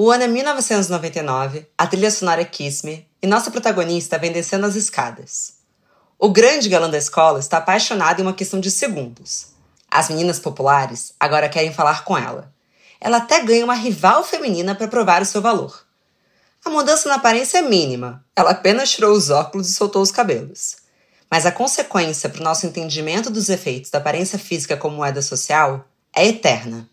O ano é 1999, a trilha sonora é Kiss Me e nossa protagonista vem descendo as escadas. O grande galã da escola está apaixonado em uma questão de segundos. As meninas populares agora querem falar com ela. Ela até ganha uma rival feminina para provar o seu valor. A mudança na aparência é mínima, ela apenas tirou os óculos e soltou os cabelos. Mas a consequência para o nosso entendimento dos efeitos da aparência física como moeda social é eterna.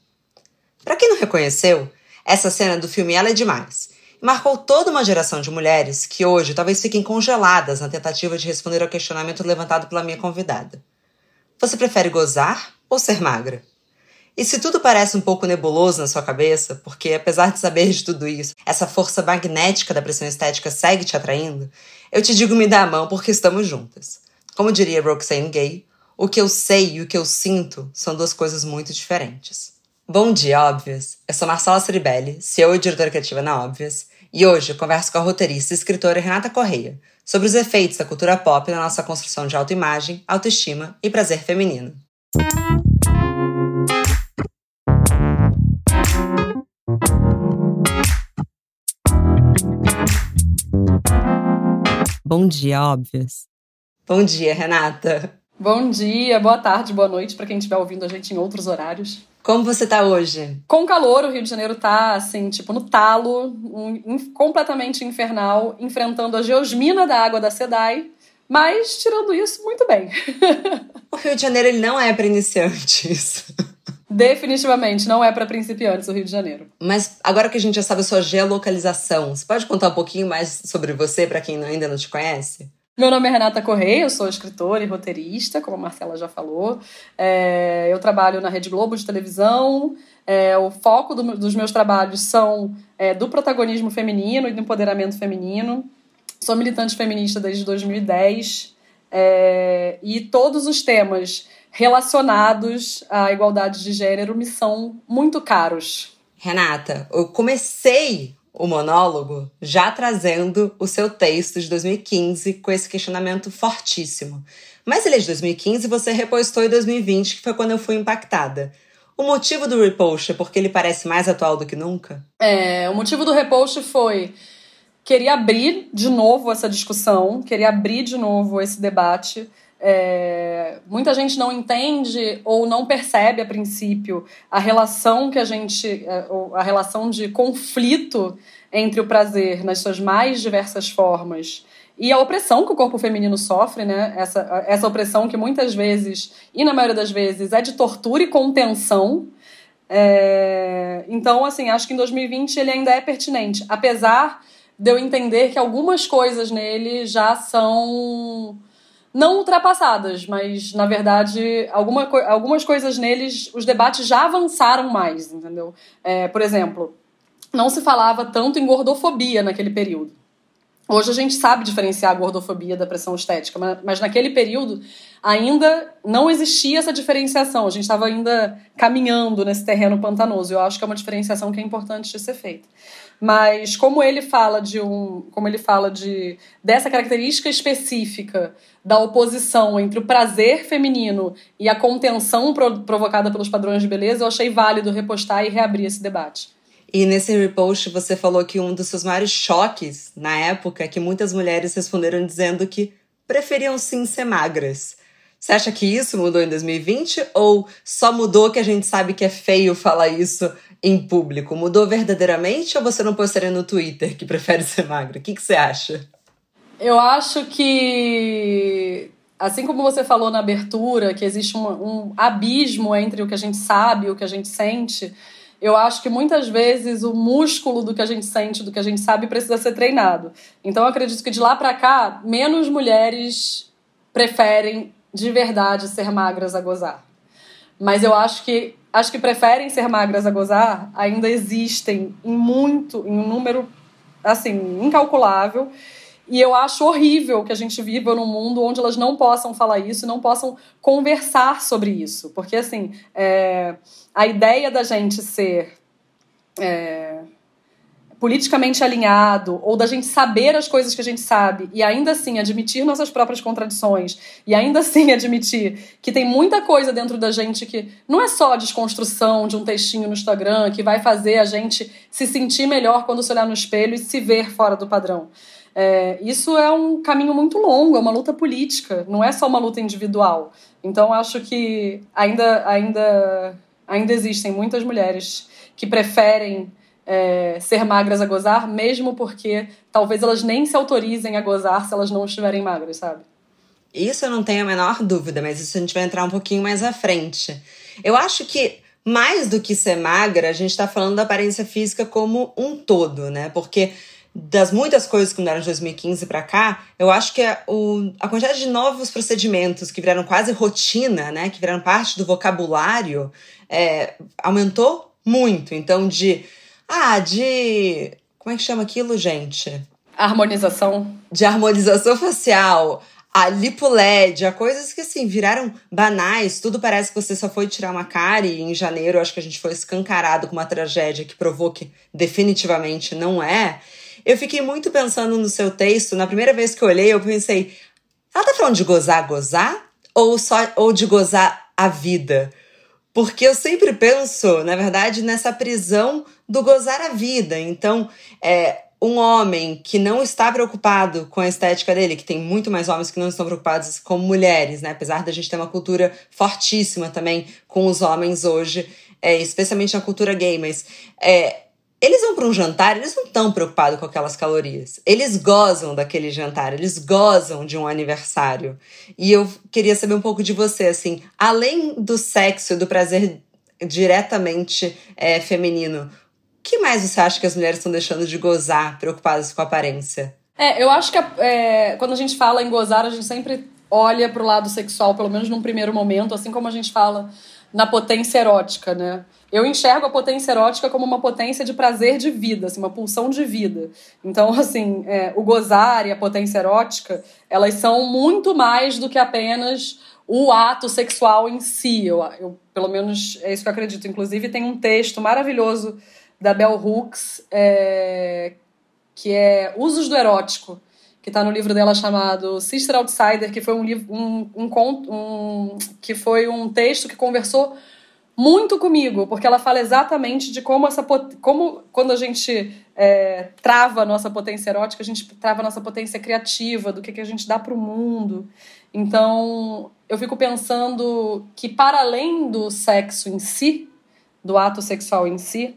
Para quem não reconheceu, essa cena do filme Ela é Demais e marcou toda uma geração de mulheres que hoje talvez fiquem congeladas na tentativa de responder ao questionamento levantado pela minha convidada. Você prefere gozar ou ser magra? E se tudo parece um pouco nebuloso na sua cabeça, porque apesar de saber de tudo isso, essa força magnética da pressão estética segue te atraindo, eu te digo me dá a mão porque estamos juntas. Como diria Roxane Gay, o que eu sei e o que eu sinto são duas coisas muito diferentes. Bom dia, Óbvias! Eu sou Marcela Ceribelli, CEO e diretora criativa na Óbvias, e hoje eu converso com a roteirista e escritora Renata Correia sobre os efeitos da cultura pop na nossa construção de autoimagem, autoestima e prazer feminino. Bom dia, Óbvias! Bom dia, Renata! Bom dia, boa tarde, boa noite para quem estiver ouvindo a gente em outros horários. Como você tá hoje? Com calor, o Rio de Janeiro tá, assim, tipo, no talo, um, completamente infernal, enfrentando a geosmina da água da SEDAI. Mas, tirando isso, muito bem. o Rio de Janeiro ele não é para iniciantes. Definitivamente, não é para principiantes o Rio de Janeiro. Mas agora que a gente já sabe a sua geolocalização, você pode contar um pouquinho mais sobre você para quem ainda não te conhece? Meu nome é Renata Correia, eu sou escritora e roteirista, como a Marcela já falou. É, eu trabalho na Rede Globo de televisão. É, o foco do, dos meus trabalhos são é, do protagonismo feminino e do empoderamento feminino. Sou militante feminista desde 2010 é, e todos os temas relacionados à igualdade de gênero me são muito caros. Renata, eu comecei o monólogo, já trazendo o seu texto de 2015 com esse questionamento fortíssimo. Mas ele é de 2015 e você repostou em 2020, que foi quando eu fui impactada. O motivo do repost é porque ele parece mais atual do que nunca? É, o motivo do repost foi queria abrir de novo essa discussão, queria abrir de novo esse debate é, muita gente não entende ou não percebe a princípio a relação que a gente, é, a relação de conflito entre o prazer nas suas mais diversas formas e a opressão que o corpo feminino sofre, né? Essa, essa opressão que muitas vezes, e na maioria das vezes, é de tortura e contenção. É, então, assim, acho que em 2020 ele ainda é pertinente, apesar de eu entender que algumas coisas nele já são não ultrapassadas, mas na verdade alguma, algumas coisas neles os debates já avançaram mais, entendeu? É, por exemplo, não se falava tanto em gordofobia naquele período. Hoje a gente sabe diferenciar a gordofobia da pressão estética, mas, mas naquele período ainda não existia essa diferenciação. A gente estava ainda caminhando nesse terreno pantanoso. Eu acho que é uma diferenciação que é importante de ser feita. Mas como ele fala de um, como ele fala de dessa característica específica da oposição entre o prazer feminino e a contenção pro, provocada pelos padrões de beleza, eu achei válido repostar e reabrir esse debate. E nesse repost você falou que um dos seus maiores choques na época é que muitas mulheres responderam dizendo que preferiam sim ser magras. Você acha que isso mudou em 2020 ou só mudou que a gente sabe que é feio falar isso em público? Mudou verdadeiramente ou você não postaria no Twitter que prefere ser magra? O que, que você acha? Eu acho que, assim como você falou na abertura, que existe um, um abismo entre o que a gente sabe e o que a gente sente, eu acho que muitas vezes o músculo do que a gente sente, do que a gente sabe, precisa ser treinado. Então eu acredito que de lá para cá, menos mulheres preferem de verdade ser magras a gozar. Mas eu acho que as que preferem ser magras a gozar ainda existem em muito, em um número assim, incalculável. E eu acho horrível que a gente viva num mundo onde elas não possam falar isso, não possam conversar sobre isso. Porque, assim, é, a ideia da gente ser é, politicamente alinhado, ou da gente saber as coisas que a gente sabe e ainda assim admitir nossas próprias contradições e ainda assim admitir que tem muita coisa dentro da gente que não é só a desconstrução de um textinho no Instagram que vai fazer a gente se sentir melhor quando se olhar no espelho e se ver fora do padrão. É, isso é um caminho muito longo, é uma luta política, não é só uma luta individual. Então acho que ainda, ainda, ainda existem muitas mulheres que preferem é, ser magras a gozar, mesmo porque talvez elas nem se autorizem a gozar se elas não estiverem magras, sabe? Isso eu não tenho a menor dúvida, mas isso a gente vai entrar um pouquinho mais à frente. Eu acho que mais do que ser magra, a gente está falando da aparência física como um todo, né? Porque das muitas coisas que mudaram de 2015 para cá, eu acho que a, o, a quantidade de novos procedimentos que viraram quase rotina, né? Que viraram parte do vocabulário, é, aumentou muito. Então, de ah, de. Como é que chama aquilo, gente? Harmonização. De harmonização facial. A lipo LED, a coisas que assim viraram banais, tudo parece que você só foi tirar uma cara e em janeiro acho que a gente foi escancarado com uma tragédia que provou que definitivamente não é. Eu fiquei muito pensando no seu texto, na primeira vez que eu olhei, eu pensei, ela tá falando de gozar, gozar? Ou só ou de gozar a vida? Porque eu sempre penso, na verdade, nessa prisão do gozar a vida. Então, é, um homem que não está preocupado com a estética dele, que tem muito mais homens que não estão preocupados com mulheres, né? Apesar da gente ter uma cultura fortíssima também com os homens hoje, é, especialmente na cultura gay, mas é, eles vão para um jantar, eles não estão preocupados com aquelas calorias. Eles gozam daquele jantar, eles gozam de um aniversário. E eu queria saber um pouco de você, assim, além do sexo, do prazer diretamente é, feminino, que mais você acha que as mulheres estão deixando de gozar, preocupadas com a aparência? É, eu acho que é, quando a gente fala em gozar, a gente sempre olha para o lado sexual, pelo menos num primeiro momento, assim como a gente fala na potência erótica, né? eu enxergo a potência erótica como uma potência de prazer de vida, assim, uma pulsão de vida. Então, assim, é, o gozar e a potência erótica, elas são muito mais do que apenas o ato sexual em si. Eu, eu, pelo menos é isso que eu acredito. Inclusive, tem um texto maravilhoso da Bell Hooks, é, que é Usos do Erótico, que está no livro dela chamado Sister Outsider, que foi um livro, um, um, um, que foi um texto que conversou muito comigo, porque ela fala exatamente de como essa como quando a gente é, trava a nossa potência erótica, a gente trava a nossa potência criativa, do que, que a gente dá para o mundo. Então, eu fico pensando que para além do sexo em si, do ato sexual em si,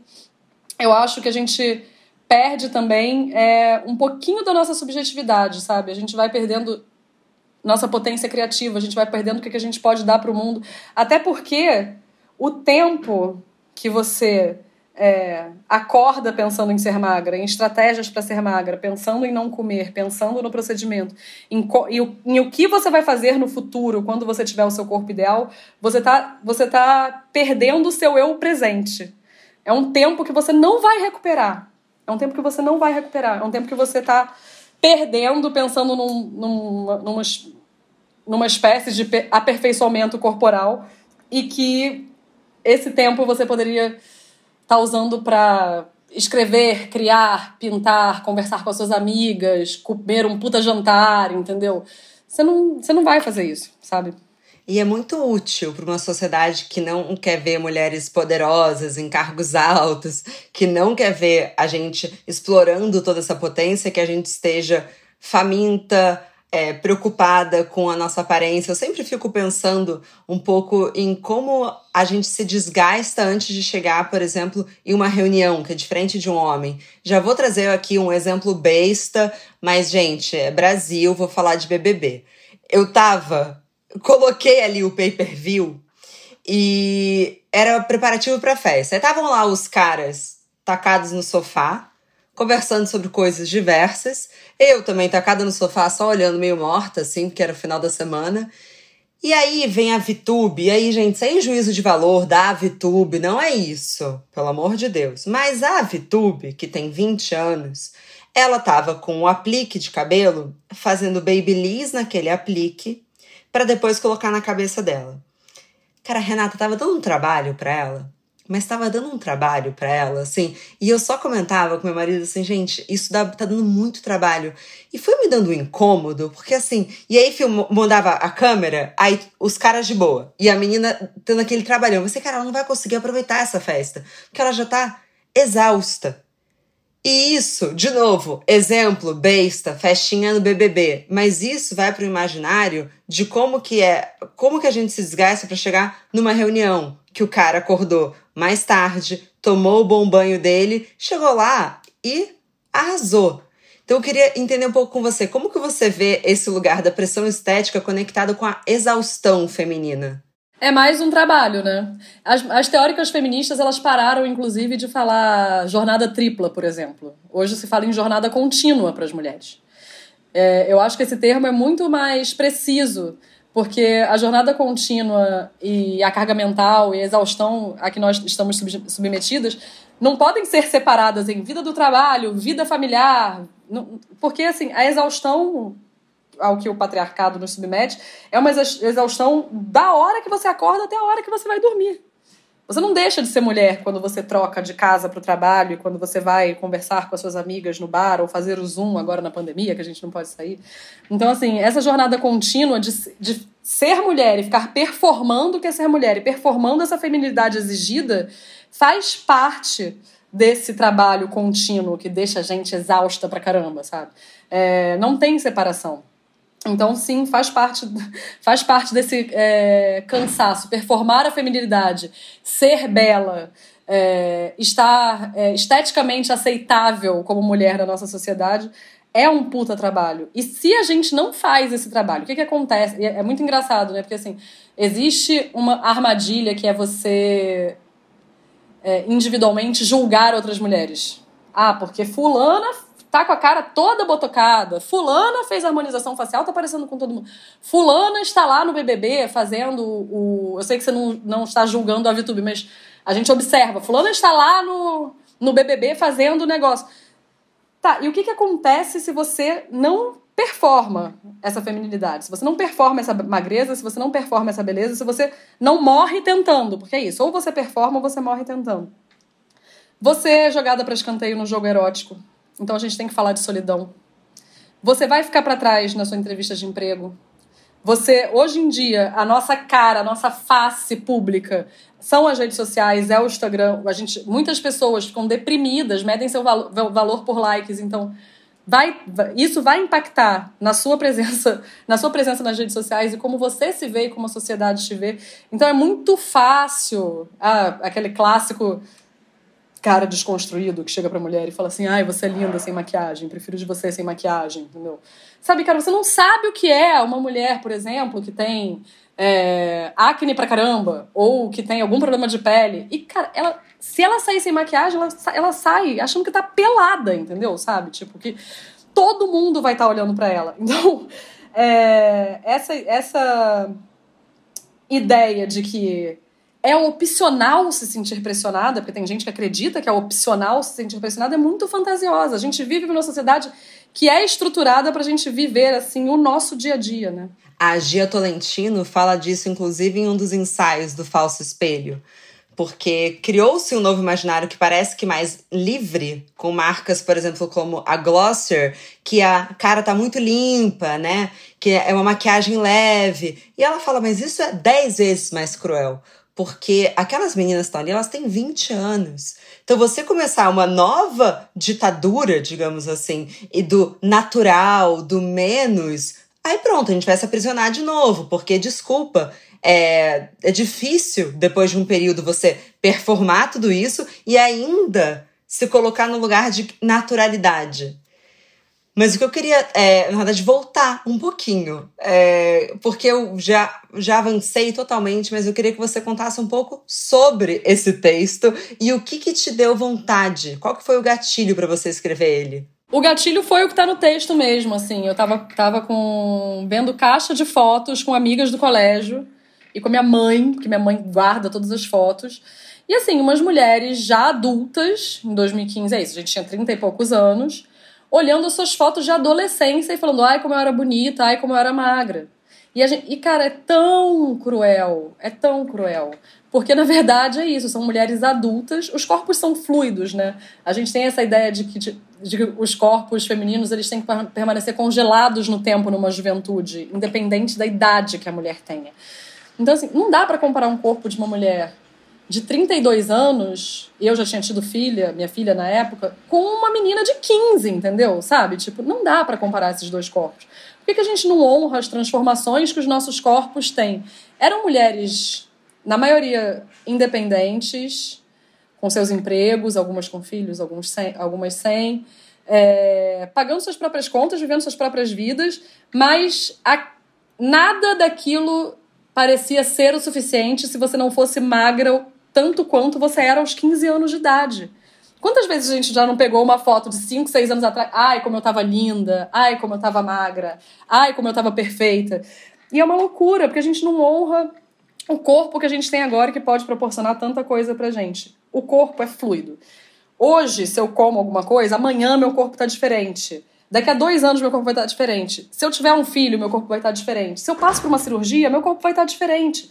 eu acho que a gente perde também é, um pouquinho da nossa subjetividade, sabe? A gente vai perdendo nossa potência criativa, a gente vai perdendo o que, a gente pode dar para o mundo. Até porque o tempo que você é, acorda pensando em ser magra, em estratégias para ser magra, pensando em não comer, pensando no procedimento, em, em, em, o que você vai fazer no futuro quando você tiver o seu corpo ideal, você está você tá perdendo o seu eu presente. É um tempo que você não vai recuperar. É um tempo que você não vai recuperar. É um tempo que você está perdendo pensando num, numa, numa, espécie de aperfeiçoamento corporal e que esse tempo você poderia estar tá usando para escrever, criar, pintar, conversar com as suas amigas, comer um puta jantar, entendeu? Você não, você não vai fazer isso, sabe? E é muito útil para uma sociedade que não quer ver mulheres poderosas em cargos altos, que não quer ver a gente explorando toda essa potência, que a gente esteja faminta, é, preocupada com a nossa aparência. Eu sempre fico pensando um pouco em como a gente se desgasta antes de chegar, por exemplo, em uma reunião, que é diferente de um homem. Já vou trazer aqui um exemplo besta, mas, gente, é Brasil, vou falar de BBB. Eu tava, coloquei ali o pay-per-view e era preparativo para festa. Estavam lá os caras tacados no sofá, conversando sobre coisas diversas. Eu também tacada no sofá, só olhando meio morta, assim, porque era o final da semana. E aí vem a VTube, e aí, gente, sem juízo de valor da VTube, não é isso, pelo amor de Deus. Mas a VTube, que tem 20 anos, ela tava com um aplique de cabelo, fazendo babyliss naquele aplique, para depois colocar na cabeça dela. Cara, a Renata tava dando um trabalho para ela, mas estava dando um trabalho para ela, assim. E eu só comentava com meu marido assim, gente, isso dá, tá dando muito trabalho. E foi me dando um incômodo, porque assim, e aí film, mandava a câmera, aí os caras de boa, e a menina tendo aquele trabalhão. Você, cara, ela não vai conseguir aproveitar essa festa, porque ela já tá exausta. E isso, de novo, exemplo, besta, festinha no BBB, mas isso vai para o imaginário de como que é, como que a gente se desgasta para chegar numa reunião que o cara acordou mais tarde, tomou o bom banho dele, chegou lá e arrasou. Então eu queria entender um pouco com você, como que você vê esse lugar da pressão estética conectado com a exaustão feminina? É mais um trabalho, né? As, as, teóricas feministas, elas pararam, inclusive, de falar jornada tripla, por exemplo. Hoje se fala em jornada contínua para as mulheres. É, eu acho que esse termo é muito mais preciso, porque a jornada contínua e a carga mental e a exaustão a que nós estamos submetidas não podem ser separadas em vida do trabalho, vida familiar, porque, assim, a exaustão ao que o patriarcado nos submete, é uma exaustão da hora que você acorda até a hora que você vai dormir. Você não deixa de ser mulher quando você troca de casa para o trabalho, quando você vai conversar com as suas amigas no bar ou fazer o Zoom agora na pandemia, que a gente não pode sair. Então, assim, essa jornada contínua de, de ser mulher e ficar performando o que é ser mulher e performando essa feminilidade exigida faz parte desse trabalho contínuo que deixa a gente exausta pra caramba, sabe? É, não tem separação. Então, sim, faz parte, faz parte desse é, cansaço. Performar a feminilidade, ser bela, é, estar é, esteticamente aceitável como mulher na nossa sociedade é um puta trabalho. E se a gente não faz esse trabalho, o que, que acontece? É muito engraçado, né? Porque assim, existe uma armadilha que é você é, individualmente julgar outras mulheres. Ah, porque fulana tá com a cara toda botocada. Fulana fez harmonização facial, tá parecendo com todo mundo. Fulana está lá no BBB fazendo o. Eu sei que você não, não está julgando a VTube, mas a gente observa. Fulana está lá no, no BBB fazendo o negócio. Tá, e o que, que acontece se você não performa essa feminilidade, se você não performa essa magreza, se você não performa essa beleza, se você não morre tentando, porque é isso, ou você performa ou você morre tentando. Você é jogada para escanteio no jogo erótico, então a gente tem que falar de solidão. Você vai ficar para trás na sua entrevista de emprego. Você, hoje em dia, a nossa cara, a nossa face pública são as redes sociais, é o Instagram. A gente, muitas pessoas ficam deprimidas, medem seu valor, valor por likes. Então, vai, isso vai impactar na sua presença, na sua presença nas redes sociais e como você se vê e como a sociedade te vê. Então, é muito fácil, ah, aquele clássico cara desconstruído que chega pra mulher e fala assim: ai, você é linda sem maquiagem, prefiro de você sem maquiagem, entendeu? Sabe, cara, você não sabe o que é uma mulher, por exemplo, que tem é, acne pra caramba, ou que tem algum problema de pele. E, cara, ela, se ela sair sem maquiagem, ela, ela sai achando que tá pelada, entendeu? Sabe? Tipo, que todo mundo vai estar tá olhando para ela. Então, é, essa, essa ideia de que é opcional se sentir pressionada, porque tem gente que acredita que é opcional se sentir pressionada, é muito fantasiosa. A gente vive numa sociedade que é estruturada para a gente viver assim o nosso dia a dia, né? A Gia Tolentino fala disso, inclusive, em um dos ensaios do Falso Espelho. Porque criou-se um novo imaginário que parece que mais livre, com marcas, por exemplo, como a Glossier, que a cara tá muito limpa, né? Que é uma maquiagem leve. E ela fala, mas isso é dez vezes mais cruel porque aquelas meninas que estão ali, elas têm 20 anos. Então, você começar uma nova ditadura, digamos assim, e do natural, do menos, aí pronto, a gente vai se aprisionar de novo, porque, desculpa, é, é difícil, depois de um período, você performar tudo isso e ainda se colocar no lugar de naturalidade. Mas o que eu queria, é, na verdade, voltar um pouquinho, é, porque eu já, já avancei totalmente, mas eu queria que você contasse um pouco sobre esse texto e o que, que te deu vontade. Qual que foi o gatilho para você escrever ele? O gatilho foi o que tá no texto mesmo, assim. Eu tava, tava com vendo caixa de fotos com amigas do colégio e com minha mãe, que minha mãe guarda todas as fotos. E assim, umas mulheres já adultas, em 2015, é isso, a gente tinha 30 e poucos anos, olhando suas fotos de adolescência e falando, ai, como eu era bonita, ai, como eu era magra. E, gente, e, cara, é tão cruel, é tão cruel. Porque, na verdade, é isso, são mulheres adultas, os corpos são fluidos, né? A gente tem essa ideia de que, de, de que os corpos femininos eles têm que permanecer congelados no tempo numa juventude, independente da idade que a mulher tenha. Então, assim, não dá para comparar um corpo de uma mulher de 32 anos, eu já tinha tido filha, minha filha na época, com uma menina de 15, entendeu? Sabe? Tipo, não dá para comparar esses dois corpos. Por que, que a gente não honra as transformações que os nossos corpos têm? Eram mulheres, na maioria, independentes, com seus empregos, algumas com filhos, alguns sem, algumas sem, é, pagando suas próprias contas, vivendo suas próprias vidas, mas a, nada daquilo parecia ser o suficiente se você não fosse magra tanto quanto você era aos 15 anos de idade. Quantas vezes a gente já não pegou uma foto de 5, 6 anos atrás? Ai, como eu tava linda. Ai, como eu tava magra. Ai, como eu tava perfeita. E é uma loucura, porque a gente não honra o corpo que a gente tem agora que pode proporcionar tanta coisa pra gente. O corpo é fluido. Hoje, se eu como alguma coisa, amanhã meu corpo tá diferente. Daqui a dois anos meu corpo vai estar diferente. Se eu tiver um filho, meu corpo vai estar diferente. Se eu passo por uma cirurgia, meu corpo vai estar diferente.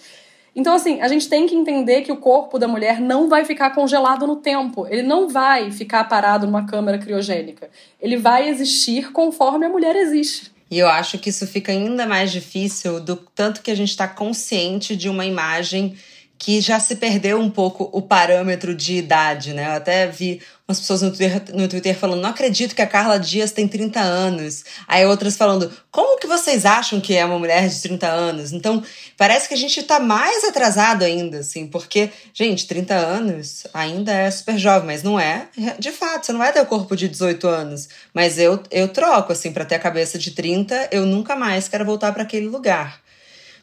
Então, assim, a gente tem que entender que o corpo da mulher não vai ficar congelado no tempo. Ele não vai ficar parado numa câmara criogênica. Ele vai existir conforme a mulher existe. E eu acho que isso fica ainda mais difícil do tanto que a gente está consciente de uma imagem que já se perdeu um pouco o parâmetro de idade, né? Eu até vi umas pessoas no Twitter, no Twitter falando, não acredito que a Carla Dias tem 30 anos. Aí outras falando, como que vocês acham que é uma mulher de 30 anos? Então, parece que a gente tá mais atrasado ainda, assim, porque, gente, 30 anos ainda é super jovem, mas não é, de fato, você não vai ter o corpo de 18 anos. Mas eu, eu troco, assim, para ter a cabeça de 30, eu nunca mais quero voltar para aquele lugar.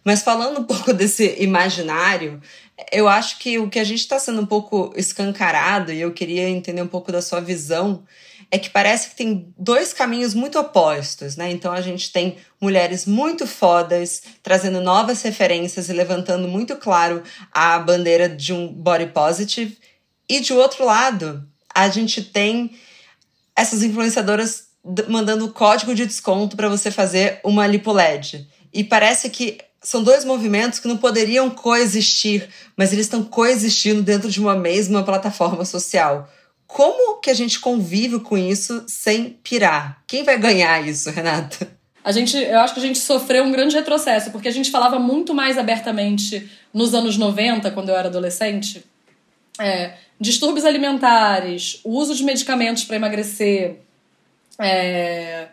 Mas falando um pouco desse imaginário, eu acho que o que a gente está sendo um pouco escancarado, e eu queria entender um pouco da sua visão, é que parece que tem dois caminhos muito opostos, né? Então a gente tem mulheres muito fodas, trazendo novas referências e levantando muito claro a bandeira de um body positive. E de outro lado, a gente tem essas influenciadoras mandando código de desconto para você fazer uma lipo LED. E parece que são dois movimentos que não poderiam coexistir, mas eles estão coexistindo dentro de uma mesma plataforma social. Como que a gente convive com isso sem pirar? Quem vai ganhar isso, Renata? A gente, eu acho que a gente sofreu um grande retrocesso, porque a gente falava muito mais abertamente nos anos 90, quando eu era adolescente, é, distúrbios alimentares, o uso de medicamentos para emagrecer, é,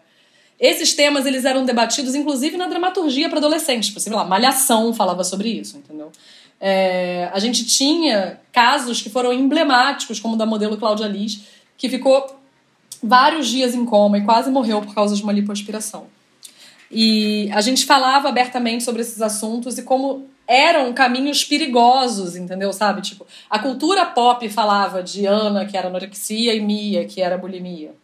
esses temas eles eram debatidos, inclusive, na dramaturgia para adolescentes. Tipo, sei lá, Malhação falava sobre isso, entendeu? É, a gente tinha casos que foram emblemáticos, como o da modelo Cláudia Liz, que ficou vários dias em coma e quase morreu por causa de uma lipoaspiração. E a gente falava abertamente sobre esses assuntos e como eram caminhos perigosos, entendeu? Sabe? Tipo, a cultura pop falava de Ana, que era anorexia, e Mia, que era bulimia.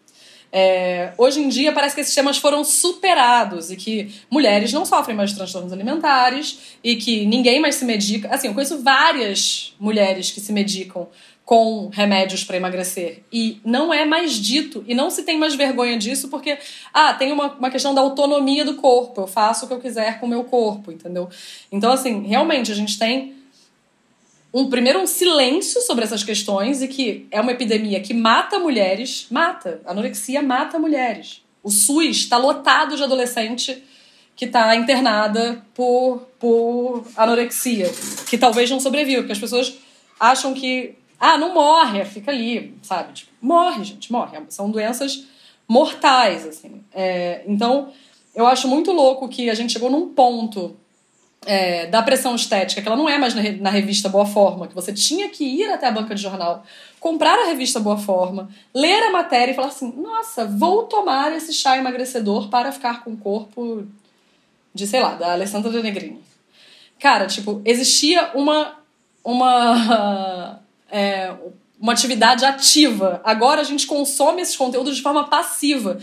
É, hoje em dia parece que esses temas foram superados e que mulheres não sofrem mais transtornos alimentares e que ninguém mais se medica. Assim, eu conheço várias mulheres que se medicam com remédios para emagrecer e não é mais dito e não se tem mais vergonha disso porque ah tem uma, uma questão da autonomia do corpo eu faço o que eu quiser com o meu corpo entendeu então assim realmente a gente tem um primeiro um silêncio sobre essas questões e que é uma epidemia que mata mulheres, mata. Anorexia mata mulheres. O SUS está lotado de adolescente que está internada por, por anorexia, que talvez não sobreviva, porque as pessoas acham que ah, não morre, fica ali, sabe? Tipo, morre, gente, morre. São doenças mortais, assim. É, então, eu acho muito louco que a gente chegou num ponto é, da pressão estética, que ela não é mais na, revista Boa Forma, que você tinha que ir até a banca de jornal, comprar a revista Boa Forma, ler a matéria e falar assim: nossa, vou tomar esse chá emagrecedor para ficar com o corpo de, sei lá, da Alessandra de Negrini. Cara, tipo, existia uma. uma. É, uma atividade ativa. Agora a gente consome esses conteúdos de forma passiva.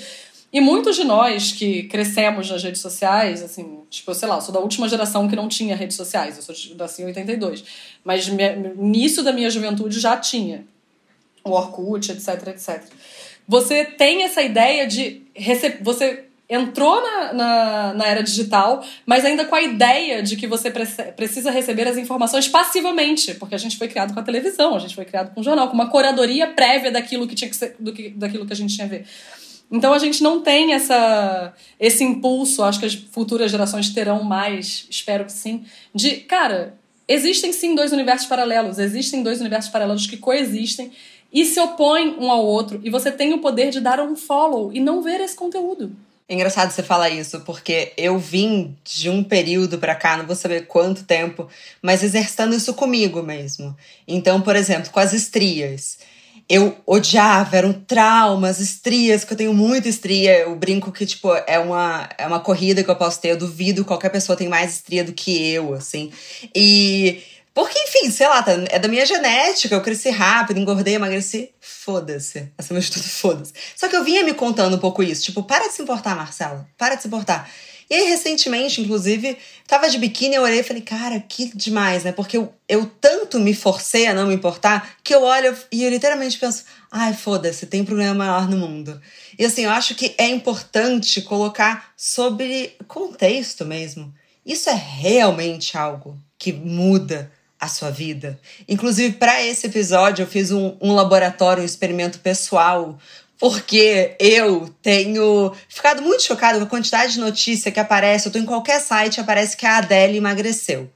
E muitos de nós que crescemos nas redes sociais, assim, tipo, sei lá, eu sou da última geração que não tinha redes sociais, eu sou nasci em 82. Mas início da minha juventude já tinha o Orkut, etc, etc. Você tem essa ideia de. Você entrou na, na, na, era digital, mas ainda com a ideia de que você precisa receber as informações passivamente, porque a gente foi criado com a televisão, a gente foi criado com o jornal, com uma curadoria prévia daquilo que tinha que ser, do que, daquilo que a gente tinha a ver. Então a gente não tem essa, esse impulso, acho que as futuras gerações terão mais, espero que sim, de, cara, existem sim dois universos paralelos, existem dois universos paralelos que coexistem e se opõem um ao outro, e você tem o poder de dar um follow e não ver esse conteúdo. É engraçado você falar isso, porque eu vim de um período para cá, não vou saber quanto tempo, mas exercitando isso comigo mesmo. Então, por exemplo, com as estrias. Eu odiava, eram traumas, estrias, que eu tenho muita estria. Eu brinco que, tipo, é uma, é uma corrida que eu posso ter. Eu duvido qualquer pessoa tem mais estria do que eu, assim. E porque, enfim, sei lá, tá, é da minha genética, eu cresci rápido, engordei, emagreci. Foda-se. Acima de tudo, foda-se. Só que eu vinha me contando um pouco isso. Tipo, para de se importar, Marcela. Para de se importar. E aí, recentemente, inclusive, tava de biquíni, eu olhei e falei, cara, que demais, né? Porque eu, eu tanto me forcei a não me importar que eu olho e eu literalmente penso, ai, foda-se, tem problema maior no mundo. E assim, eu acho que é importante colocar sobre contexto mesmo. Isso é realmente algo que muda a sua vida. Inclusive, para esse episódio, eu fiz um, um laboratório, um experimento pessoal, porque eu tenho ficado muito chocada com a quantidade de notícia que aparece. Eu tô em qualquer site, aparece que a Adele emagreceu.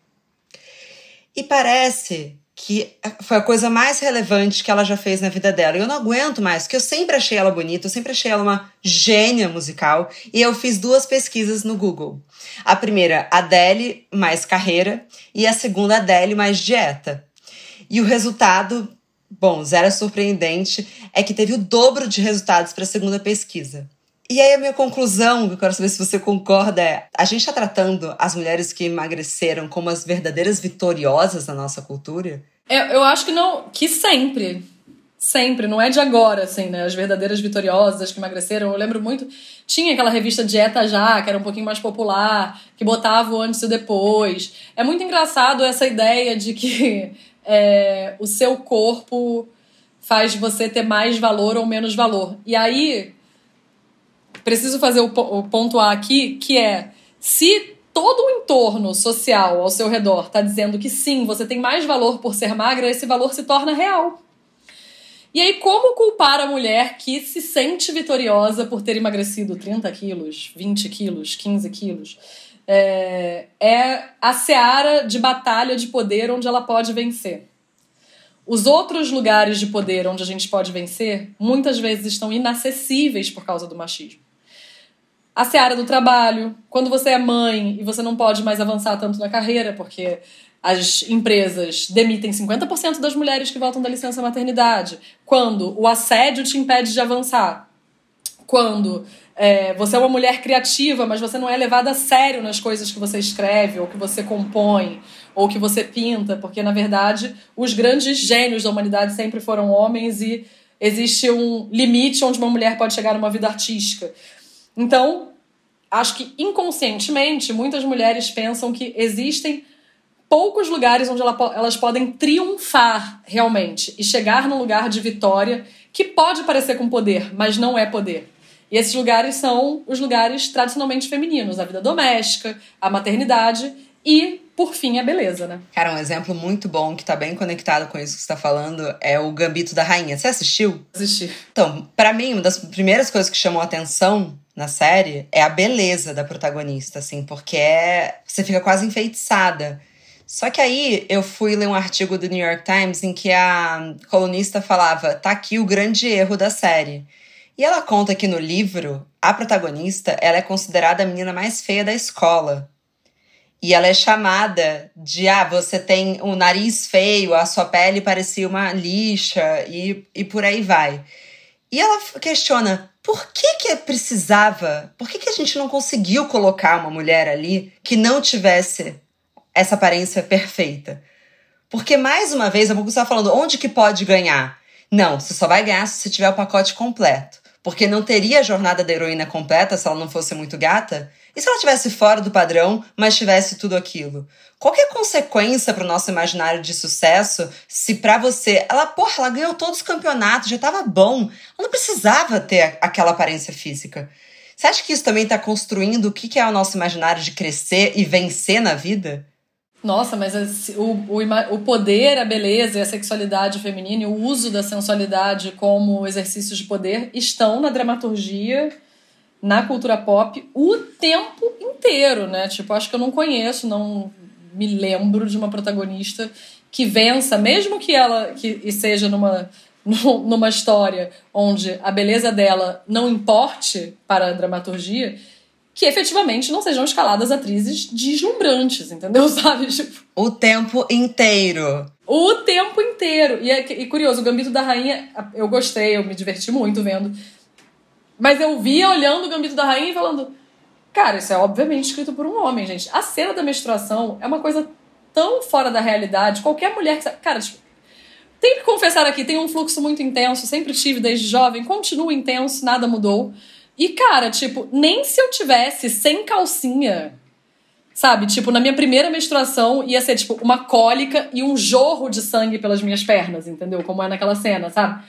E parece que foi a coisa mais relevante que ela já fez na vida dela. E eu não aguento mais, porque eu sempre achei ela bonita, eu sempre achei ela uma gênia musical. E eu fiz duas pesquisas no Google. A primeira, Adele mais carreira, e a segunda, Adele mais dieta. E o resultado, bom, zero surpreendente, é que teve o dobro de resultados para a segunda pesquisa. E aí a minha conclusão, que eu quero saber se você concorda, é: a gente está tratando as mulheres que emagreceram como as verdadeiras vitoriosas da nossa cultura? Eu, eu acho que não, que sempre. Sempre, não é de agora, assim, né? As verdadeiras vitoriosas que emagreceram. Eu lembro muito. Tinha aquela revista Dieta Já, que era um pouquinho mais popular, que botava o antes e o depois. É muito engraçado essa ideia de que é, o seu corpo faz você ter mais valor ou menos valor. E aí, preciso fazer o, o ponto A aqui, que é se todo o entorno social ao seu redor está dizendo que sim, você tem mais valor por ser magra, esse valor se torna real. E aí, como culpar a mulher que se sente vitoriosa por ter emagrecido 30 quilos, 20 quilos, 15 quilos? É, é a seara de batalha de poder onde ela pode vencer. Os outros lugares de poder onde a gente pode vencer muitas vezes estão inacessíveis por causa do machismo a seara do trabalho, quando você é mãe e você não pode mais avançar tanto na carreira, porque as empresas demitem 50% das mulheres que voltam da licença maternidade, quando o assédio te impede de avançar, quando é, você é uma mulher criativa, mas você não é levada a sério nas coisas que você escreve, ou que você compõe, ou que você pinta, porque na verdade os grandes gênios da humanidade sempre foram homens e existe um limite onde uma mulher pode chegar numa vida artística. Então, acho que inconscientemente muitas mulheres pensam que existem poucos lugares onde elas podem triunfar realmente e chegar num lugar de vitória que pode parecer com poder, mas não é poder. E esses lugares são os lugares tradicionalmente femininos, a vida doméstica, a maternidade e, por fim, a beleza, né? Cara, um exemplo muito bom que tá bem conectado com isso que você tá falando é o Gambito da Rainha. Você assistiu? Assisti. Então, para mim, uma das primeiras coisas que chamou a atenção na série é a beleza da protagonista, assim, porque é, você fica quase enfeitiçada. Só que aí eu fui ler um artigo do New York Times em que a colunista falava: tá aqui o grande erro da série. E ela conta que no livro, a protagonista ela é considerada a menina mais feia da escola. E ela é chamada de: ah, você tem um nariz feio, a sua pele parecia uma lixa, e, e por aí vai. E ela questiona: por que que precisava? Por que que a gente não conseguiu colocar uma mulher ali que não tivesse essa aparência perfeita? Porque mais uma vez, a pouco estava falando, onde que pode ganhar? Não, você só vai ganhar se você tiver o pacote completo. Porque não teria a jornada da heroína completa se ela não fosse muito gata. E se ela tivesse fora do padrão, mas tivesse tudo aquilo? Qual é a consequência para o nosso imaginário de sucesso se para você, ela, porra, ela ganhou todos os campeonatos, já estava bom, ela não precisava ter aquela aparência física. Você acha que isso também está construindo o que é o nosso imaginário de crescer e vencer na vida? Nossa, mas o, o, o poder, a beleza e a sexualidade feminina e o uso da sensualidade como exercícios de poder estão na dramaturgia, na cultura pop, o tempo inteiro, né? Tipo, acho que eu não conheço, não me lembro de uma protagonista que vença, mesmo que ela que seja numa, numa história onde a beleza dela não importe para a dramaturgia, que efetivamente não sejam escaladas atrizes deslumbrantes, entendeu? Sabe? Tipo, o tempo inteiro. O tempo inteiro. E, é, e curioso, o Gambito da Rainha, eu gostei, eu me diverti muito vendo. Mas eu via olhando o Gambito da Rainha e falando: Cara, isso é obviamente escrito por um homem, gente. A cena da menstruação é uma coisa tão fora da realidade. Qualquer mulher que. Cara, tipo, tenho que confessar aqui, tem um fluxo muito intenso, sempre tive desde jovem, continua intenso, nada mudou. E, cara, tipo, nem se eu tivesse sem calcinha, sabe? Tipo, na minha primeira menstruação ia ser, tipo, uma cólica e um jorro de sangue pelas minhas pernas, entendeu? Como é naquela cena, sabe?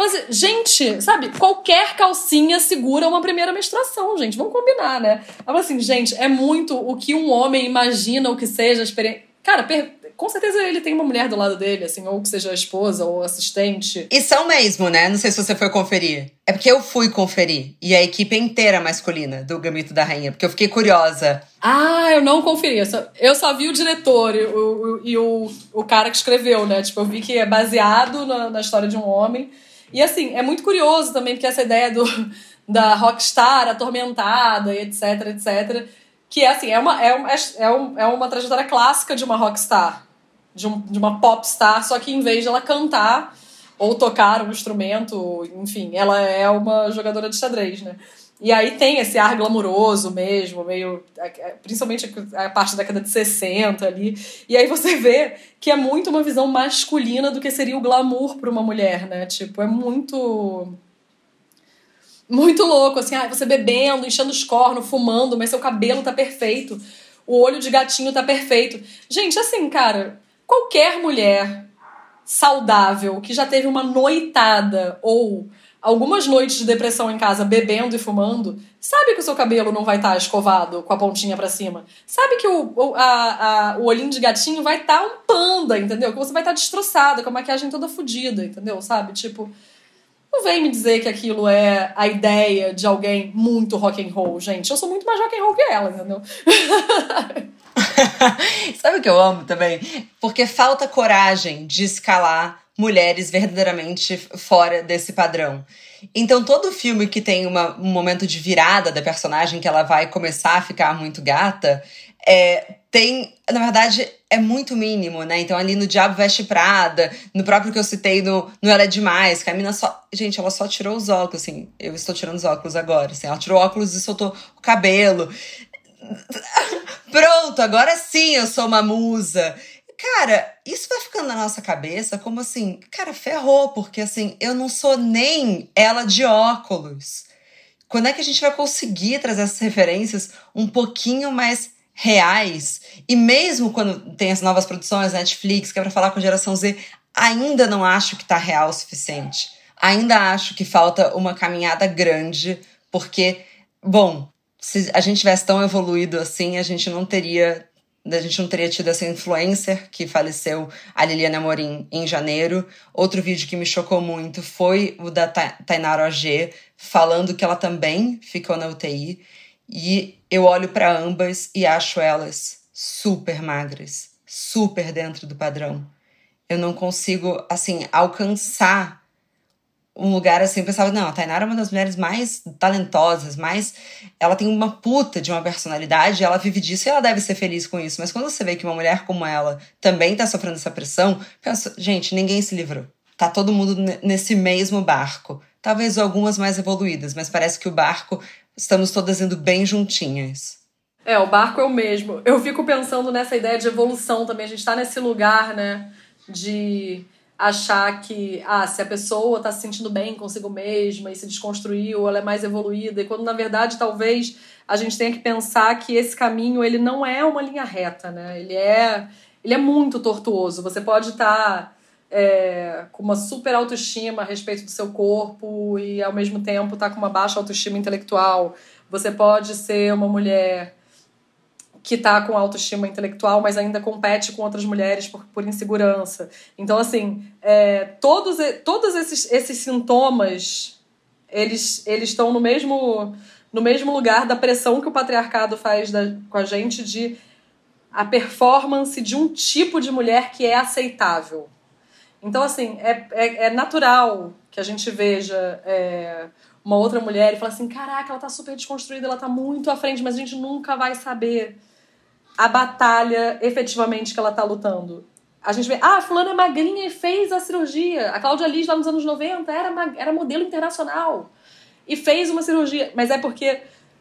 Mas, assim, gente, sabe? Qualquer calcinha segura uma primeira menstruação, gente. Vamos combinar, né? Mas, assim, gente, é muito o que um homem imagina o que seja a experiência. Cara, per com certeza ele tem uma mulher do lado dele, assim, ou que seja a esposa ou assistente. E são mesmo, né? Não sei se você foi conferir. É porque eu fui conferir. E a equipe inteira masculina do Gambito da Rainha, porque eu fiquei curiosa. Ah, eu não conferi. Eu só, eu só vi o diretor e, o, e o, o cara que escreveu, né? Tipo, eu vi que é baseado na, na história de um homem. E assim, é muito curioso também, porque essa ideia do, da rockstar atormentada e etc, etc. Que é assim, é uma, é, é, um, é uma trajetória clássica de uma rockstar de, um, de uma pop star, só que em vez de ela cantar ou tocar um instrumento, enfim, ela é uma jogadora de xadrez, né? E aí tem esse ar glamuroso mesmo, meio. Principalmente a parte da década de 60 ali. E aí você vê que é muito uma visão masculina do que seria o glamour para uma mulher, né? Tipo, é muito. Muito louco, assim, ah, você bebendo, enchendo os cornos, fumando, mas seu cabelo tá perfeito. O olho de gatinho tá perfeito. Gente, assim, cara, Qualquer mulher saudável que já teve uma noitada ou algumas noites de depressão em casa bebendo e fumando, sabe que o seu cabelo não vai estar tá escovado com a pontinha para cima. Sabe que o, a, a, o olhinho de gatinho vai estar tá um panda, entendeu? Que você vai estar tá destroçada, com a maquiagem toda fodida, entendeu? Sabe? Tipo, não vem me dizer que aquilo é a ideia de alguém muito rock and roll, gente. Eu sou muito mais rock and roll que ela, entendeu? Sabe o que eu amo também? Porque falta coragem de escalar mulheres verdadeiramente fora desse padrão. Então, todo filme que tem uma, um momento de virada da personagem, que ela vai começar a ficar muito gata, é, tem, na verdade, é muito mínimo, né? Então, ali no Diabo Veste Prada, no próprio que eu citei no, no Ela é Demais, que a mina só. Gente, ela só tirou os óculos, assim. Eu estou tirando os óculos agora, assim. Ela tirou óculos e soltou o cabelo. Pronto, agora sim eu sou uma musa. Cara, isso vai ficando na nossa cabeça como assim, cara, ferrou, porque assim, eu não sou nem ela de óculos. Quando é que a gente vai conseguir trazer essas referências um pouquinho mais reais? E mesmo quando tem as novas produções, Netflix, que é pra falar com a geração Z, ainda não acho que tá real o suficiente. Ainda acho que falta uma caminhada grande, porque, bom, se a gente tivesse tão evoluído assim, a gente não teria a gente não teria tido essa influencer que faleceu, a Liliana Morim, em janeiro. Outro vídeo que me chocou muito foi o da Tainara OG, falando que ela também ficou na UTI. E eu olho para ambas e acho elas super magras, super dentro do padrão. Eu não consigo, assim, alcançar um lugar assim, eu pensava, não, a Tainara é uma das mulheres mais talentosas, mais. Ela tem uma puta de uma personalidade, ela vive disso e ela deve ser feliz com isso. Mas quando você vê que uma mulher como ela também tá sofrendo essa pressão, pensa, gente, ninguém se livrou. Tá todo mundo nesse mesmo barco. Talvez algumas mais evoluídas, mas parece que o barco, estamos todas indo bem juntinhas. É, o barco é o mesmo. Eu fico pensando nessa ideia de evolução também. A gente tá nesse lugar, né, de achar que, ah, se a pessoa está se sentindo bem consigo mesma e se desconstruiu, ela é mais evoluída, e quando na verdade talvez a gente tenha que pensar que esse caminho ele não é uma linha reta, né? Ele é, ele é muito tortuoso. Você pode estar tá é, com uma super autoestima a respeito do seu corpo e ao mesmo tempo tá com uma baixa autoestima intelectual. Você pode ser uma mulher que tá com autoestima intelectual, mas ainda compete com outras mulheres por, por insegurança. Então, assim, é, todos, todos esses, esses sintomas, eles eles estão no mesmo, no mesmo lugar da pressão que o patriarcado faz da, com a gente de a performance de um tipo de mulher que é aceitável. Então, assim, é, é, é natural que a gente veja é, uma outra mulher e fala assim: caraca, ela tá super desconstruída, ela tá muito à frente, mas a gente nunca vai saber a batalha efetivamente que ela tá lutando. A gente vê, ah, fulana é magrinha e fez a cirurgia. A Cláudia Liz, lá nos anos 90, era, era modelo internacional. E fez uma cirurgia. Mas é porque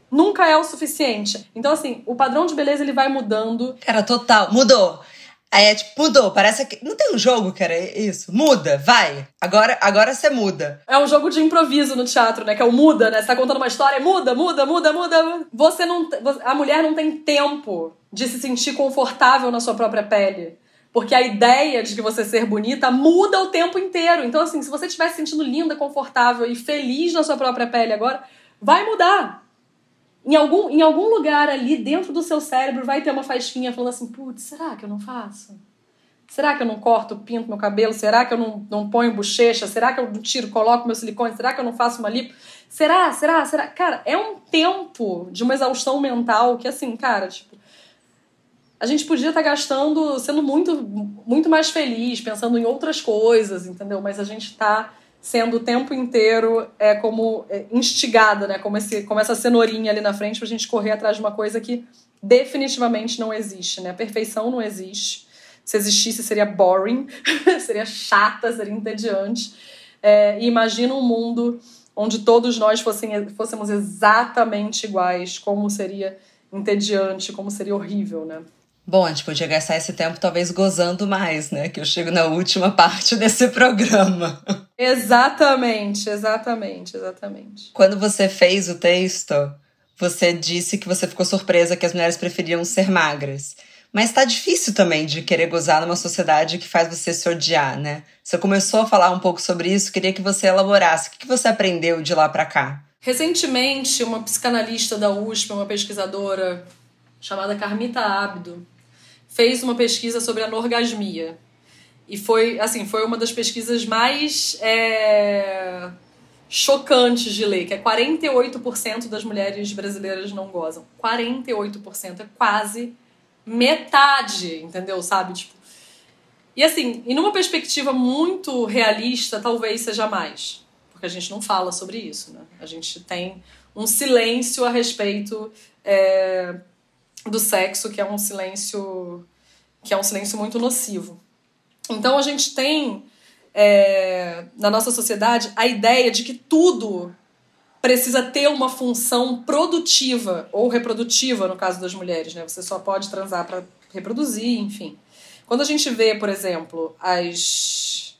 nunca é o suficiente. Então, assim, o padrão de beleza ele vai mudando. Cara, total. Mudou. Aí é tipo, mudou. Parece que. Não tem um jogo que era isso? Muda, vai. Agora agora você muda. É um jogo de improviso no teatro, né? Que é o muda, né? Você tá contando uma história, muda, muda, muda, muda. Você não. A mulher não tem tempo de se sentir confortável na sua própria pele. Porque a ideia de que você ser bonita muda o tempo inteiro. Então, assim, se você estiver se sentindo linda, confortável e feliz na sua própria pele agora, vai mudar. Em algum, em algum lugar ali dentro do seu cérebro vai ter uma faixinha falando assim: putz, será que eu não faço? Será que eu não corto, pinto meu cabelo? Será que eu não, não ponho bochecha? Será que eu não tiro, coloco meu silicone? Será que eu não faço uma lipo? Será? Será? Será? Cara, é um tempo de uma exaustão mental que, assim, cara, tipo, a gente podia estar tá gastando, sendo muito, muito mais feliz, pensando em outras coisas, entendeu? Mas a gente está sendo o tempo inteiro é como é, instigada, né? Como, esse, como essa cenourinha ali na frente para a gente correr atrás de uma coisa que definitivamente não existe, né? A perfeição não existe. Se existisse, seria boring, seria chata, seria entediante. É, e imagina um mundo onde todos nós fossem, fôssemos exatamente iguais, como seria entediante, como seria horrível, né? Bom, a gente podia gastar esse tempo talvez gozando mais, né? Que eu chego na última parte desse programa. Exatamente, exatamente, exatamente. Quando você fez o texto, você disse que você ficou surpresa que as mulheres preferiam ser magras. Mas tá difícil também de querer gozar numa sociedade que faz você se odiar, né? Você começou a falar um pouco sobre isso, queria que você elaborasse. O que você aprendeu de lá para cá? Recentemente, uma psicanalista da USP, uma pesquisadora chamada Carmita Abdo, fez uma pesquisa sobre a anorgasmia. E foi, assim, foi uma das pesquisas mais é, chocantes de ler, que é 48% das mulheres brasileiras não gozam. 48% é quase metade, entendeu? Sabe? Tipo, e assim, e numa perspectiva muito realista, talvez seja mais. Porque a gente não fala sobre isso, né? A gente tem um silêncio a respeito é, do sexo, que é um silêncio que é um silêncio muito nocivo. Então a gente tem é, na nossa sociedade a ideia de que tudo precisa ter uma função produtiva ou reprodutiva no caso das mulheres, né? Você só pode transar para reproduzir, enfim. Quando a gente vê, por exemplo, as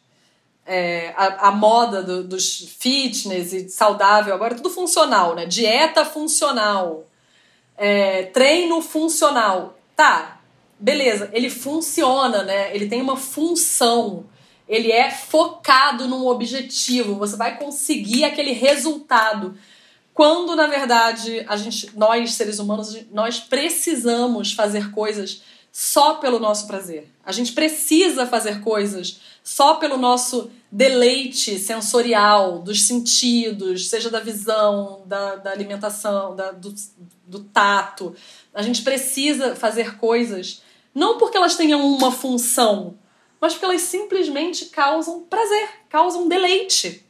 é, a, a, moda do, dos fitness e saudável agora é tudo funcional, né? Dieta funcional, é, treino funcional. Tá, beleza, ele funciona, né? Ele tem uma função. Ele é focado num objetivo. Você vai conseguir aquele resultado. Quando, na verdade, a gente, nós, seres humanos, nós precisamos fazer coisas só pelo nosso prazer. A gente precisa fazer coisas só pelo nosso deleite sensorial, dos sentidos, seja da visão, da, da alimentação, da, do, do tato. A gente precisa fazer coisas não porque elas tenham uma função, mas porque elas simplesmente causam prazer, causam deleite.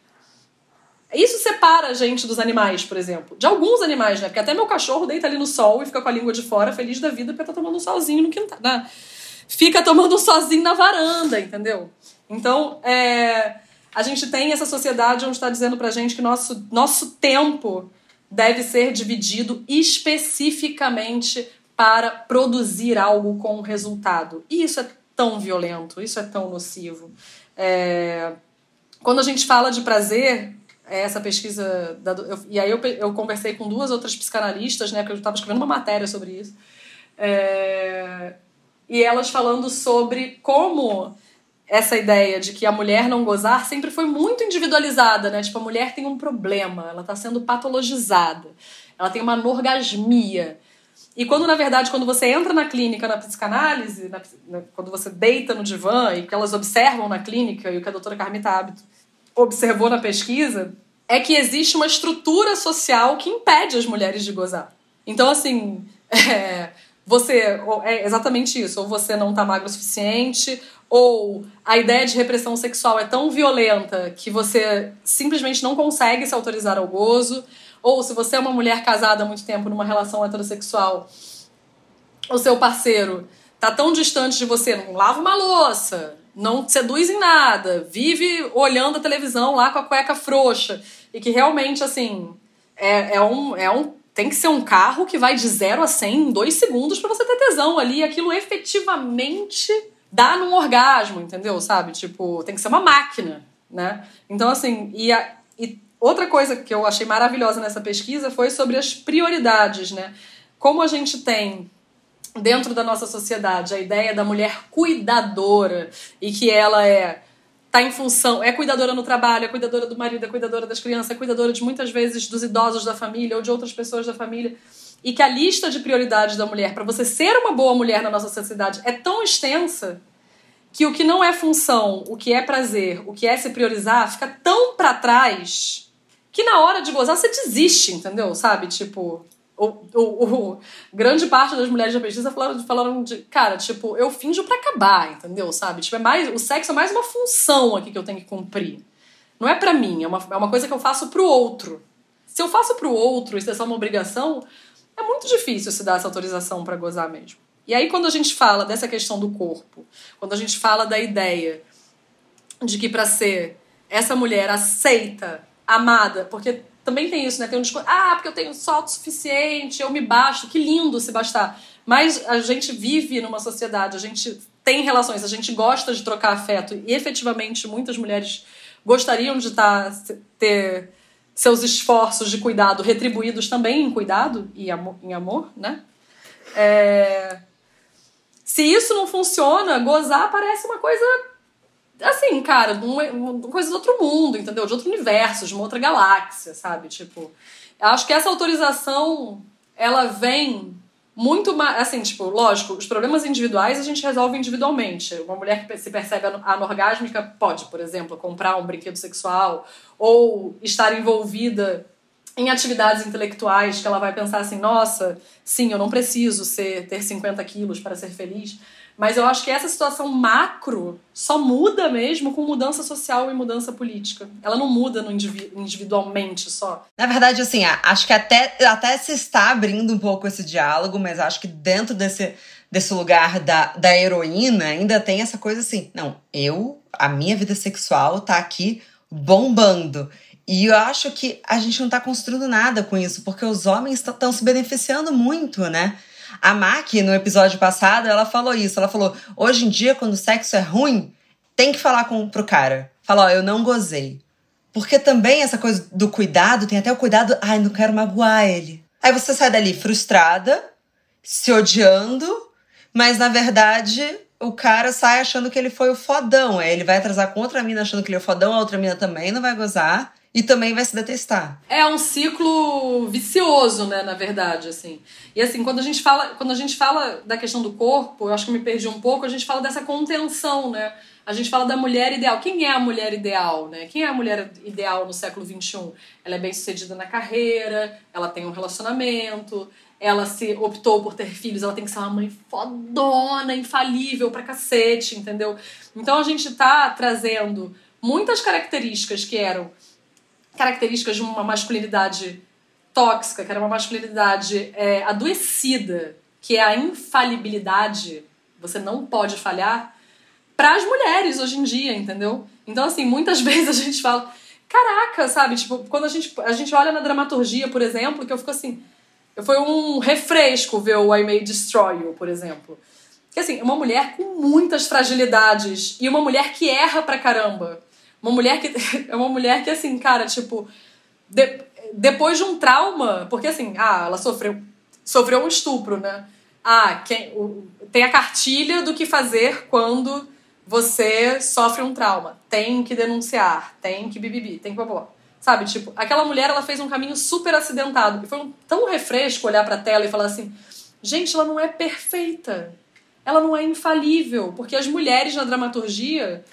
Isso separa a gente dos animais, por exemplo. De alguns animais, né? Porque até meu cachorro deita ali no sol e fica com a língua de fora, feliz da vida, porque tá tomando um solzinho no quintal. Né? Fica tomando um sozinho na varanda, entendeu? Então, é, a gente tem essa sociedade onde está dizendo pra gente que nosso, nosso tempo deve ser dividido especificamente para produzir algo com resultado. E isso é tão violento, isso é tão nocivo. É... Quando a gente fala de prazer, é essa pesquisa. Da, eu, e aí eu, eu conversei com duas outras psicanalistas, né? Porque eu estava escrevendo uma matéria sobre isso. É, e elas falando sobre como essa ideia de que a mulher não gozar sempre foi muito individualizada, né? Tipo, a mulher tem um problema, ela está sendo patologizada, ela tem uma anorgasmia. E quando, na verdade, quando você entra na clínica, na psicanálise, na, na, quando você deita no divã e que elas observam na clínica, e o que a doutora Carmita Hábito observou na pesquisa, é que existe uma estrutura social que impede as mulheres de gozar. Então, assim, é, você é exatamente isso, ou você não está magro o suficiente, ou a ideia de repressão sexual é tão violenta que você simplesmente não consegue se autorizar ao gozo, ou se você é uma mulher casada há muito tempo numa relação heterossexual, o seu parceiro tá tão distante de você, não lava uma louça, não seduz em nada, vive olhando a televisão lá com a cueca frouxa, e que realmente, assim, é, é, um, é um tem que ser um carro que vai de 0 a 100 em dois segundos para você ter tesão ali. Aquilo efetivamente dá num orgasmo, entendeu? Sabe? Tipo, tem que ser uma máquina, né? Então, assim, e, a, e outra coisa que eu achei maravilhosa nessa pesquisa foi sobre as prioridades, né? Como a gente tem dentro da nossa sociedade a ideia da mulher cuidadora e que ela é tá em função, é cuidadora no trabalho, é cuidadora do marido, é cuidadora das crianças, é cuidadora de muitas vezes dos idosos da família ou de outras pessoas da família. E que a lista de prioridades da mulher para você ser uma boa mulher na nossa sociedade é tão extensa que o que não é função, o que é prazer, o que é se priorizar, fica tão para trás que na hora de gozar você desiste, entendeu? Sabe? Tipo, o, grande parte das mulheres da pesquisa falaram, falaram de, cara, tipo, eu finjo para acabar, entendeu? Sabe? Tipo, é mais, o sexo é mais uma função aqui que eu tenho que cumprir. Não é para mim, é uma, é uma coisa que eu faço pro outro. Se eu faço pro outro se é só uma obrigação, é muito difícil se dar essa autorização para gozar mesmo. E aí, quando a gente fala dessa questão do corpo, quando a gente fala da ideia de que para ser essa mulher aceita, amada, porque também tem isso, né? Tem um discurso, ah, porque eu tenho só o suficiente, eu me basto, que lindo se bastar. Mas a gente vive numa sociedade, a gente tem relações, a gente gosta de trocar afeto e efetivamente muitas mulheres gostariam de tá, ter seus esforços de cuidado retribuídos também em cuidado e amor, em amor, né? É... Se isso não funciona, gozar parece uma coisa assim, cara, uma coisa do outro mundo, entendeu? De outro universo, de uma outra galáxia, sabe? Tipo, acho que essa autorização, ela vem muito mais, assim, tipo, lógico, os problemas individuais a gente resolve individualmente. Uma mulher que se percebe anorgásmica pode, por exemplo, comprar um brinquedo sexual ou estar envolvida em atividades intelectuais que ela vai pensar assim, nossa, sim, eu não preciso ser ter 50 quilos para ser feliz. Mas eu acho que essa situação macro só muda mesmo com mudança social e mudança política. Ela não muda no individualmente só. Na verdade, assim, acho que até, até se está abrindo um pouco esse diálogo, mas acho que dentro desse, desse lugar da, da heroína ainda tem essa coisa assim: não, eu, a minha vida sexual tá aqui bombando. E eu acho que a gente não está construindo nada com isso, porque os homens estão se beneficiando muito, né? A Maki, no episódio passado, ela falou isso. Ela falou: hoje em dia, quando o sexo é ruim, tem que falar com, pro cara. Fala, ó, eu não gozei. Porque também essa coisa do cuidado, tem até o cuidado, ai, não quero magoar ele. Aí você sai dali frustrada, se odiando, mas na verdade o cara sai achando que ele foi o fodão. Aí ele vai atrasar com outra mina achando que ele é o fodão, a outra mina também não vai gozar e também vai se detestar. É um ciclo vicioso, né, na verdade, assim. E assim, quando a gente fala, quando a gente fala da questão do corpo, eu acho que me perdi um pouco, a gente fala dessa contenção, né? A gente fala da mulher ideal. Quem é a mulher ideal, né? Quem é a mulher ideal no século XXI? Ela é bem-sucedida na carreira, ela tem um relacionamento, ela se optou por ter filhos, ela tem que ser uma mãe fodona, infalível pra cacete, entendeu? Então a gente tá trazendo muitas características que eram características de uma masculinidade tóxica, que era uma masculinidade é, adoecida, que é a infalibilidade, você não pode falhar, para as mulheres hoje em dia, entendeu? Então, assim, muitas vezes a gente fala, caraca, sabe? Tipo, quando a gente, a gente olha na dramaturgia, por exemplo, que eu fico assim, foi um refresco ver o I May Destroy You, por exemplo. Que assim, uma mulher com muitas fragilidades e uma mulher que erra pra caramba. Uma mulher que. É uma mulher que, assim, cara, tipo. De, depois de um trauma. Porque, assim, ah, ela sofreu. Sofreu um estupro, né? Ah, quem, o, tem a cartilha do que fazer quando você sofre um trauma, tem que denunciar, tem que bibibi, tem que babó. Sabe, tipo, aquela mulher ela fez um caminho super acidentado. E foi um, tão refresco olhar pra tela e falar assim: gente, ela não é perfeita. Ela não é infalível. Porque as mulheres na dramaturgia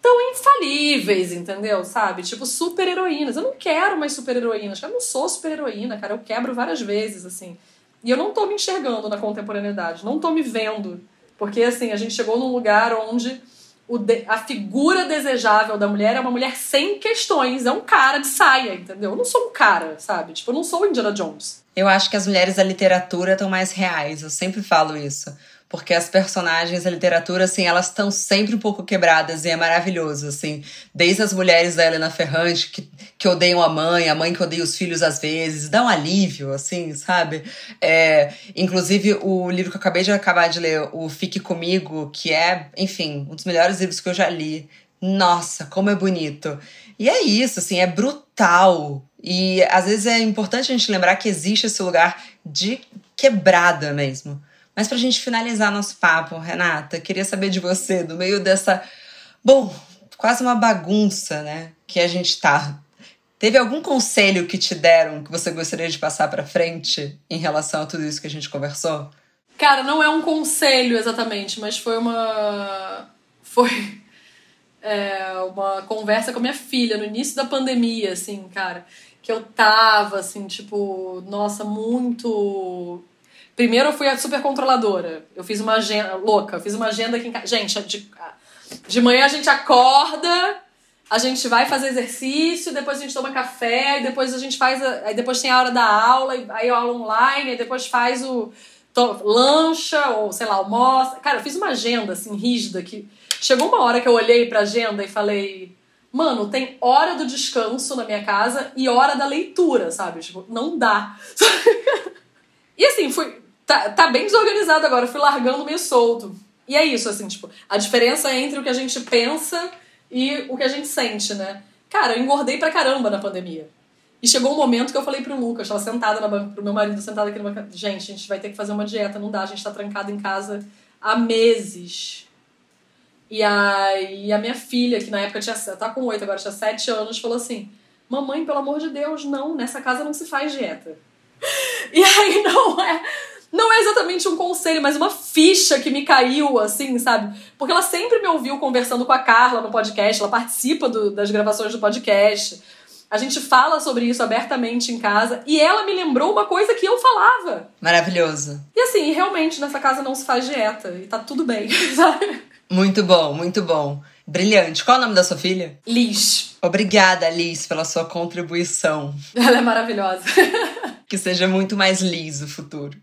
tão infalíveis, entendeu? Sabe? Tipo, super heroínas. Eu não quero mais super heroínas. Eu não sou super heroína, cara. Eu quebro várias vezes, assim. E eu não tô me enxergando na contemporaneidade. Não tô me vendo. Porque, assim, a gente chegou num lugar onde de, a figura desejável da mulher é uma mulher sem questões. É um cara de saia, entendeu? Eu não sou um cara, sabe? Tipo, eu não sou Indiana Jones. Eu acho que as mulheres da literatura estão mais reais. Eu sempre falo isso porque as personagens da literatura, assim, elas estão sempre um pouco quebradas e é maravilhoso, assim. Desde as mulheres da Helena Ferrante, que, que odeiam a mãe, a mãe que odeia os filhos às vezes, dá um alívio, assim, sabe? É, inclusive, o livro que eu acabei de acabar de ler, o Fique Comigo, que é, enfim, um dos melhores livros que eu já li. Nossa, como é bonito. E é isso, assim, é brutal. E às vezes é importante a gente lembrar que existe esse lugar de quebrada mesmo mas para a gente finalizar nosso papo, Renata, queria saber de você, no meio dessa, bom, quase uma bagunça, né, que a gente tá. Teve algum conselho que te deram que você gostaria de passar para frente em relação a tudo isso que a gente conversou? Cara, não é um conselho exatamente, mas foi uma foi é, uma conversa com minha filha no início da pandemia, assim, cara, que eu tava assim, tipo, nossa, muito Primeiro eu fui a super controladora. Eu fiz uma agenda louca, eu fiz uma agenda casa. Gente, de, de manhã a gente acorda, a gente vai fazer exercício, depois a gente toma café, depois a gente faz. Aí depois tem a hora da aula, aí a aula online, aí depois faz o. To, lancha, ou sei lá, almoça. Cara, eu fiz uma agenda assim, rígida, que chegou uma hora que eu olhei pra agenda e falei. Mano, tem hora do descanso na minha casa e hora da leitura, sabe? Tipo, não dá. e assim, fui, tá, tá bem desorganizado agora, fui largando meio solto. E é isso, assim, tipo, a diferença entre o que a gente pensa e o que a gente sente, né? Cara, eu engordei pra caramba na pandemia. E chegou um momento que eu falei pro Lucas, tava sentada na banca, pro meu marido sentada aqui na banca, gente, a gente vai ter que fazer uma dieta, não dá, a gente tá trancado em casa há meses. E aí a minha filha, que na época tinha, tá com oito, agora tinha sete anos, falou assim: Mamãe, pelo amor de Deus, não, nessa casa não se faz dieta. E aí não é não é exatamente um conselho, mas uma ficha que me caiu, assim, sabe? Porque ela sempre me ouviu conversando com a Carla no podcast, ela participa do, das gravações do podcast. A gente fala sobre isso abertamente em casa e ela me lembrou uma coisa que eu falava. Maravilhoso. E assim, realmente nessa casa não se faz dieta e tá tudo bem, sabe? Muito bom, muito bom. Brilhante. Qual é o nome da sua filha? Liz. Obrigada, Liz, pela sua contribuição. Ela é maravilhosa. que seja muito mais liso o futuro.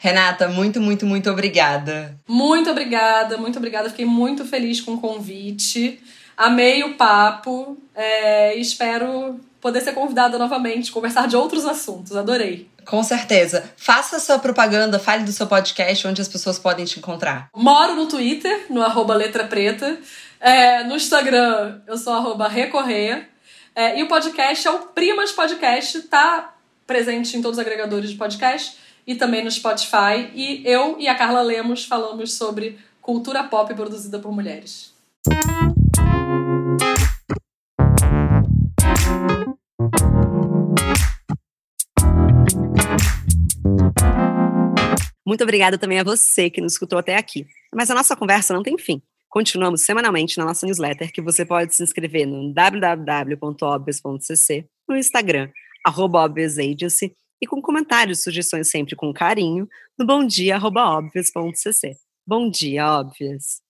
Renata, muito, muito, muito obrigada. Muito obrigada, muito obrigada. Fiquei muito feliz com o convite. Amei o papo. É, espero poder ser convidada novamente, conversar de outros assuntos. Adorei. Com certeza. Faça sua propaganda, fale do seu podcast, onde as pessoas podem te encontrar. Moro no Twitter, no arroba Letra Preta. É, no Instagram, eu sou arroba Recorreia. É, e o podcast é o Primas Podcast, tá presente em todos os agregadores de podcast e também no Spotify. E eu e a Carla Lemos falamos sobre cultura pop produzida por mulheres. Muito obrigada também a você que nos escutou até aqui. Mas a nossa conversa não tem fim. Continuamos semanalmente na nossa newsletter, que você pode se inscrever no www.obvious.cc, no Instagram, arroba Agency, e com comentários, sugestões sempre com carinho, no bomdia.obvious.cc. Bom dia, óbvias!